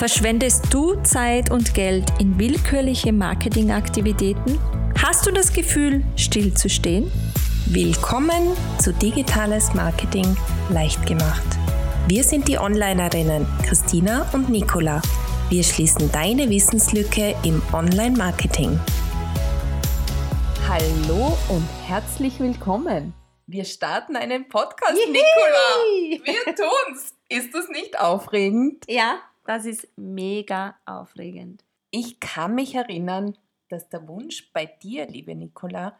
Verschwendest du Zeit und Geld in willkürliche Marketingaktivitäten? Hast du das Gefühl, stillzustehen? Willkommen zu Digitales Marketing leicht gemacht. Wir sind die Onlinerinnen Christina und Nicola. Wir schließen deine Wissenslücke im Online-Marketing. Hallo und herzlich willkommen. Wir starten einen Podcast, Yay! Nicola. Wir tun's. Ist das nicht aufregend? Ja, das ist mega aufregend. Ich kann mich erinnern, dass der Wunsch bei dir, liebe Nicola,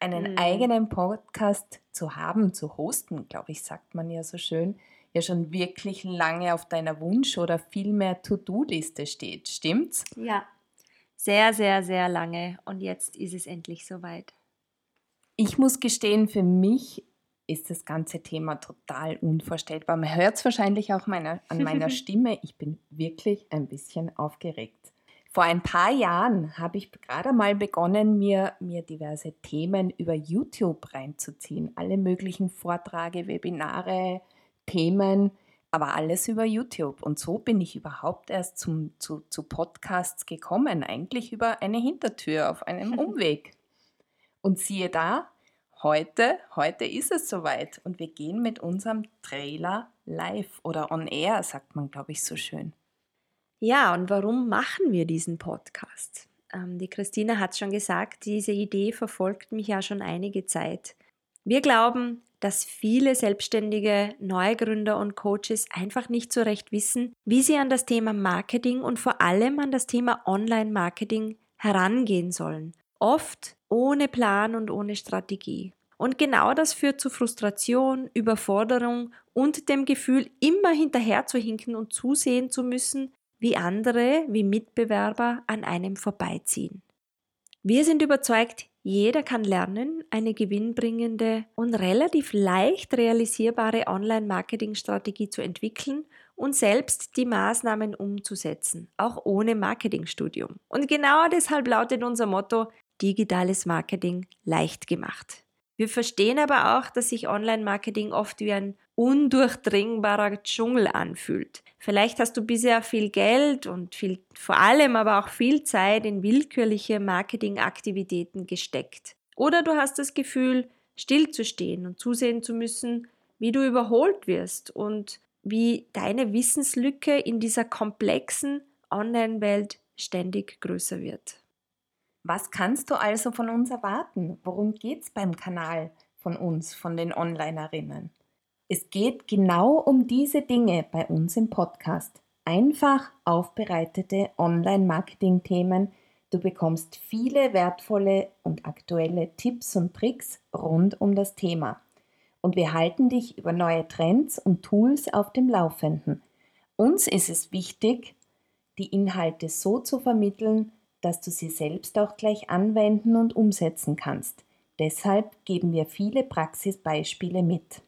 einen mhm. eigenen Podcast zu haben, zu hosten, glaube ich, sagt man ja so schön, ja schon wirklich lange auf deiner Wunsch- oder vielmehr To-Do-Liste steht. Stimmt's? Ja, sehr, sehr, sehr lange. Und jetzt ist es endlich soweit. Ich muss gestehen, für mich ist das ganze Thema total unvorstellbar. Man hört es wahrscheinlich auch meiner, an meiner Stimme. Ich bin wirklich ein bisschen aufgeregt. Vor ein paar Jahren habe ich gerade mal begonnen, mir, mir diverse Themen über YouTube reinzuziehen. Alle möglichen Vorträge, Webinare, Themen, aber alles über YouTube. Und so bin ich überhaupt erst zum, zu, zu Podcasts gekommen, eigentlich über eine Hintertür auf einem Umweg. Und siehe da, heute, heute ist es soweit und wir gehen mit unserem Trailer live oder on air, sagt man, glaube ich, so schön. Ja, und warum machen wir diesen Podcast? Ähm, die Christina hat schon gesagt, diese Idee verfolgt mich ja schon einige Zeit. Wir glauben, dass viele selbstständige Neugründer und Coaches einfach nicht so recht wissen, wie sie an das Thema Marketing und vor allem an das Thema Online-Marketing herangehen sollen. Oft ohne Plan und ohne Strategie. Und genau das führt zu Frustration, Überforderung und dem Gefühl, immer hinterher zu hinken und zusehen zu müssen, wie andere, wie Mitbewerber an einem vorbeiziehen. Wir sind überzeugt, jeder kann lernen, eine gewinnbringende und relativ leicht realisierbare Online-Marketing-Strategie zu entwickeln und selbst die Maßnahmen umzusetzen, auch ohne Marketingstudium. Und genau deshalb lautet unser Motto, digitales Marketing leicht gemacht. Wir verstehen aber auch, dass sich Online-Marketing oft wie ein undurchdringbarer Dschungel anfühlt. Vielleicht hast du bisher viel Geld und viel, vor allem aber auch viel Zeit in willkürliche Marketingaktivitäten gesteckt. Oder du hast das Gefühl, stillzustehen und zusehen zu müssen, wie du überholt wirst und wie deine Wissenslücke in dieser komplexen Online-Welt ständig größer wird. Was kannst du also von uns erwarten? Worum geht es beim Kanal von uns, von den Onlinerinnen? Es geht genau um diese Dinge bei uns im Podcast. Einfach aufbereitete Online-Marketing-Themen. Du bekommst viele wertvolle und aktuelle Tipps und Tricks rund um das Thema. Und wir halten dich über neue Trends und Tools auf dem Laufenden. Uns ist es wichtig, die Inhalte so zu vermitteln, dass du sie selbst auch gleich anwenden und umsetzen kannst. Deshalb geben wir viele Praxisbeispiele mit.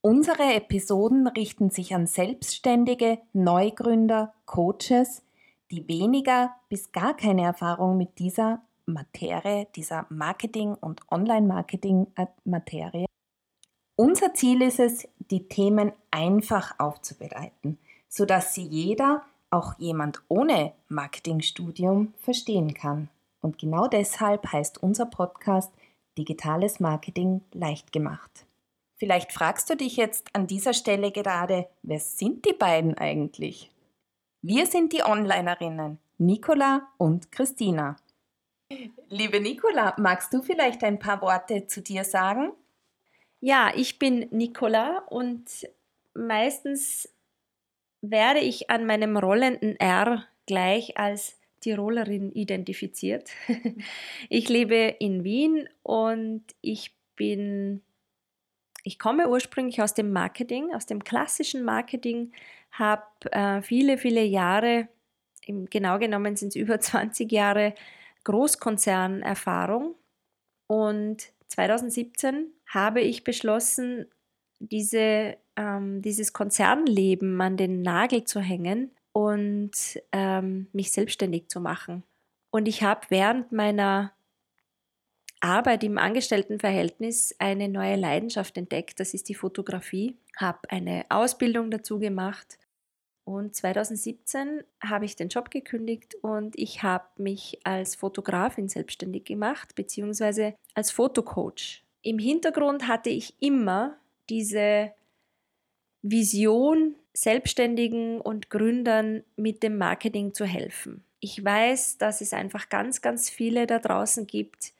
Unsere Episoden richten sich an Selbstständige, Neugründer, Coaches, die weniger bis gar keine Erfahrung mit dieser Materie, dieser Marketing- und Online-Marketing-Materie. Unser Ziel ist es, die Themen einfach aufzubereiten, sodass sie jeder auch jemand ohne Marketingstudium verstehen kann. Und genau deshalb heißt unser Podcast Digitales Marketing leicht gemacht. Vielleicht fragst du dich jetzt an dieser Stelle gerade, wer sind die beiden eigentlich? Wir sind die Onlinerinnen, Nicola und Christina. Liebe Nicola, magst du vielleicht ein paar Worte zu dir sagen? Ja, ich bin Nicola und meistens werde ich an meinem rollenden R gleich als Tirolerin identifiziert. ich lebe in Wien und ich bin, ich komme ursprünglich aus dem Marketing, aus dem klassischen Marketing, habe äh, viele, viele Jahre, im, genau genommen sind es über 20 Jahre Großkonzernerfahrung und 2017 habe ich beschlossen, diese ähm, dieses Konzernleben an den Nagel zu hängen und ähm, mich selbstständig zu machen. Und ich habe während meiner Arbeit im Angestelltenverhältnis eine neue Leidenschaft entdeckt, das ist die Fotografie, habe eine Ausbildung dazu gemacht Und 2017 habe ich den Job gekündigt und ich habe mich als Fotografin selbstständig gemacht, beziehungsweise als Fotocoach. Im Hintergrund hatte ich immer diese Vision, Selbstständigen und Gründern mit dem Marketing zu helfen. Ich weiß, dass es einfach ganz, ganz viele da draußen gibt,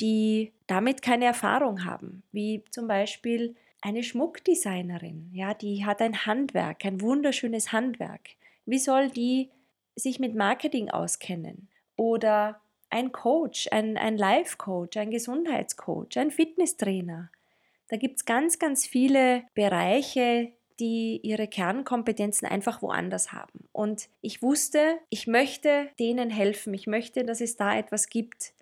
die damit keine Erfahrung haben, wie zum Beispiel eine Schmuckdesignerin, ja, die hat ein Handwerk, ein wunderschönes Handwerk. Wie soll die sich mit Marketing auskennen? Oder ein Coach, ein, ein Life-Coach, ein Gesundheitscoach, ein Fitnesstrainer. Da gibt es ganz, ganz viele Bereiche, die ihre Kernkompetenzen einfach woanders haben. Und ich wusste, ich möchte denen helfen. Ich möchte, dass es da etwas gibt,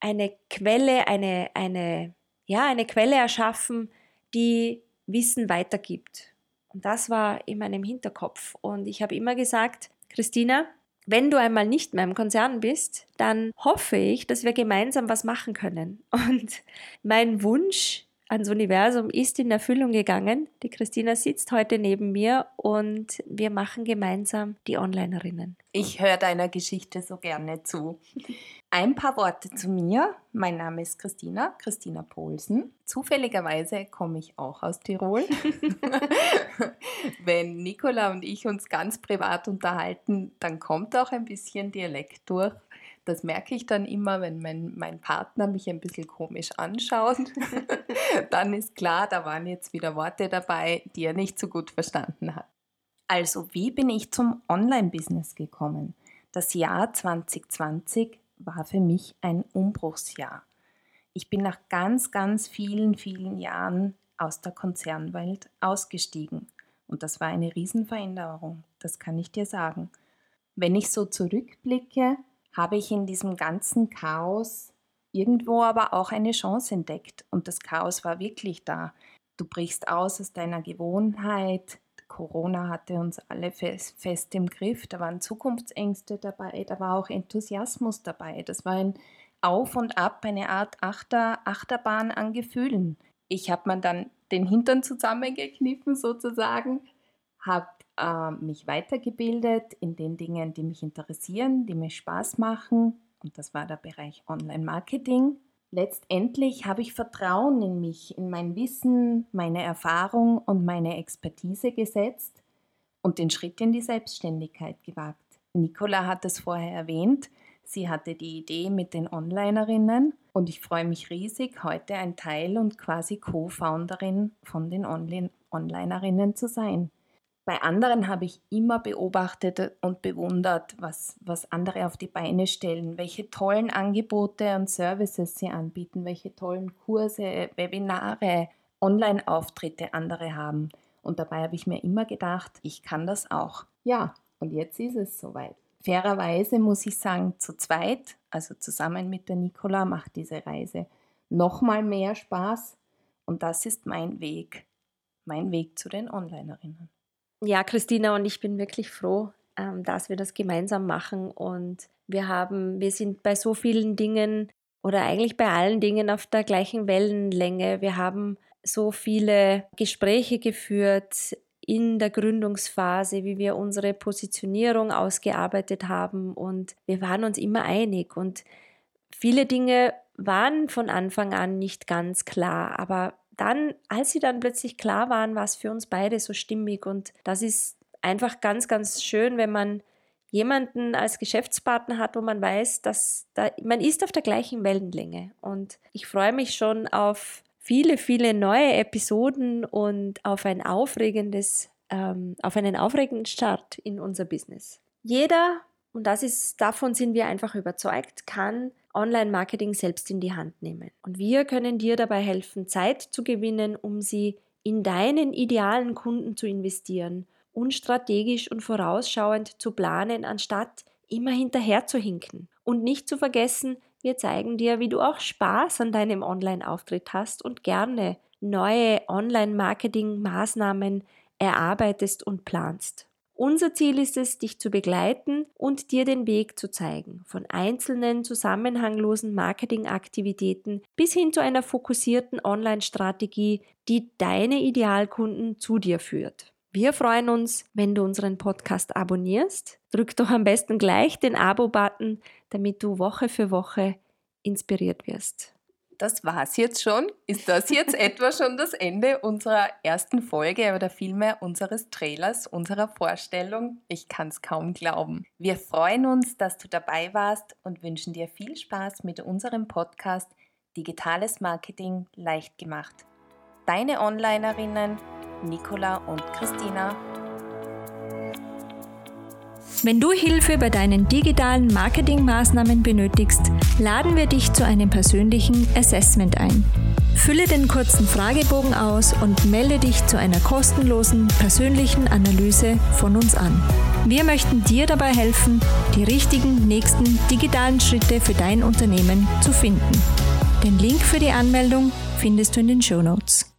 eine Quelle, eine, eine, ja, eine Quelle erschaffen, die Wissen weitergibt. Und das war in meinem Hinterkopf. Und ich habe immer gesagt, Christina, wenn du einmal nicht mehr im Konzern bist, dann hoffe ich, dass wir gemeinsam was machen können. Und mein Wunsch ans Universum ist in Erfüllung gegangen. Die Christina sitzt heute neben mir und wir machen gemeinsam die Onlinerinnen. Ich höre deiner Geschichte so gerne zu. Ein paar Worte zu mir. Mein Name ist Christina, Christina Poulsen. Zufälligerweise komme ich auch aus Tirol. Wenn Nicola und ich uns ganz privat unterhalten, dann kommt auch ein bisschen Dialekt durch. Das merke ich dann immer, wenn mein, mein Partner mich ein bisschen komisch anschaut. dann ist klar, da waren jetzt wieder Worte dabei, die er nicht so gut verstanden hat. Also, wie bin ich zum Online-Business gekommen? Das Jahr 2020 war für mich ein Umbruchsjahr. Ich bin nach ganz, ganz vielen, vielen Jahren aus der Konzernwelt ausgestiegen. Und das war eine Riesenveränderung, das kann ich dir sagen. Wenn ich so zurückblicke, habe ich in diesem ganzen Chaos irgendwo aber auch eine Chance entdeckt. Und das Chaos war wirklich da. Du brichst aus aus deiner Gewohnheit. Corona hatte uns alle fest, im Griff. Da waren Zukunftsängste dabei, da war auch Enthusiasmus dabei. Das war ein Auf und Ab, eine Art Achter, Achterbahn an Gefühlen. Ich habe mir dann den Hintern zusammengekniffen sozusagen, habe äh, mich weitergebildet in den Dingen, die mich interessieren, die mir Spaß machen. Und das war der Bereich Online-Marketing. Letztendlich habe ich Vertrauen in mich, in mein Wissen, meine Erfahrung und meine Expertise gesetzt und den Schritt in die Selbstständigkeit gewagt. Nicola hat es vorher erwähnt. Sie hatte die Idee mit den Onlinerinnen und ich freue mich riesig, heute ein Teil und quasi Co-Founderin von den Onlinerinnen zu sein. Bei anderen habe ich immer beobachtet und bewundert, was, was andere auf die Beine stellen, welche tollen Angebote und Services sie anbieten, welche tollen Kurse, Webinare, Online-Auftritte andere haben. Und dabei habe ich mir immer gedacht, ich kann das auch. Ja, und jetzt ist es soweit. Fairerweise muss ich sagen, zu zweit, also zusammen mit der Nicola, macht diese Reise nochmal mehr Spaß. Und das ist mein Weg, mein Weg zu den Onlinerinnen. Ja, Christina und ich bin wirklich froh, ähm, dass wir das gemeinsam machen. Und wir haben, wir sind bei so vielen Dingen oder eigentlich bei allen Dingen auf der gleichen Wellenlänge. Wir haben so viele Gespräche geführt in der Gründungsphase, wie wir unsere Positionierung ausgearbeitet haben. Und wir waren uns immer einig. Und viele Dinge waren von Anfang an nicht ganz klar, aber dann, als sie dann plötzlich klar waren, war es für uns beide so stimmig. Und das ist einfach ganz, ganz schön, wenn man jemanden als Geschäftspartner hat, wo man weiß, dass da, man ist auf der gleichen Wellenlänge. Und ich freue mich schon auf viele, viele neue Episoden und auf ein aufregendes, ähm, auf einen aufregenden Start in unser Business. Jeder, und das ist, davon sind wir einfach überzeugt, kann Online-Marketing selbst in die Hand nehmen. Und wir können dir dabei helfen, Zeit zu gewinnen, um sie in deinen idealen Kunden zu investieren und strategisch und vorausschauend zu planen, anstatt immer hinterher zu hinken. Und nicht zu vergessen, wir zeigen dir, wie du auch Spaß an deinem Online-Auftritt hast und gerne neue Online-Marketing-Maßnahmen erarbeitest und planst. Unser Ziel ist es, dich zu begleiten und dir den Weg zu zeigen, von einzelnen zusammenhanglosen Marketingaktivitäten bis hin zu einer fokussierten Online-Strategie, die deine Idealkunden zu dir führt. Wir freuen uns, wenn du unseren Podcast abonnierst. Drück doch am besten gleich den Abo-Button, damit du Woche für Woche inspiriert wirst. Das war's jetzt schon. Ist das jetzt etwa schon das Ende unserer ersten Folge oder vielmehr unseres Trailers, unserer Vorstellung? Ich kann es kaum glauben. Wir freuen uns, dass du dabei warst und wünschen dir viel Spaß mit unserem Podcast Digitales Marketing leicht gemacht. Deine Onlinerinnen Nicola und Christina. Wenn du Hilfe bei deinen digitalen Marketingmaßnahmen benötigst, laden wir dich zu einem persönlichen Assessment ein. Fülle den kurzen Fragebogen aus und melde dich zu einer kostenlosen persönlichen Analyse von uns an. Wir möchten dir dabei helfen, die richtigen nächsten digitalen Schritte für dein Unternehmen zu finden. Den Link für die Anmeldung findest du in den Show Notes.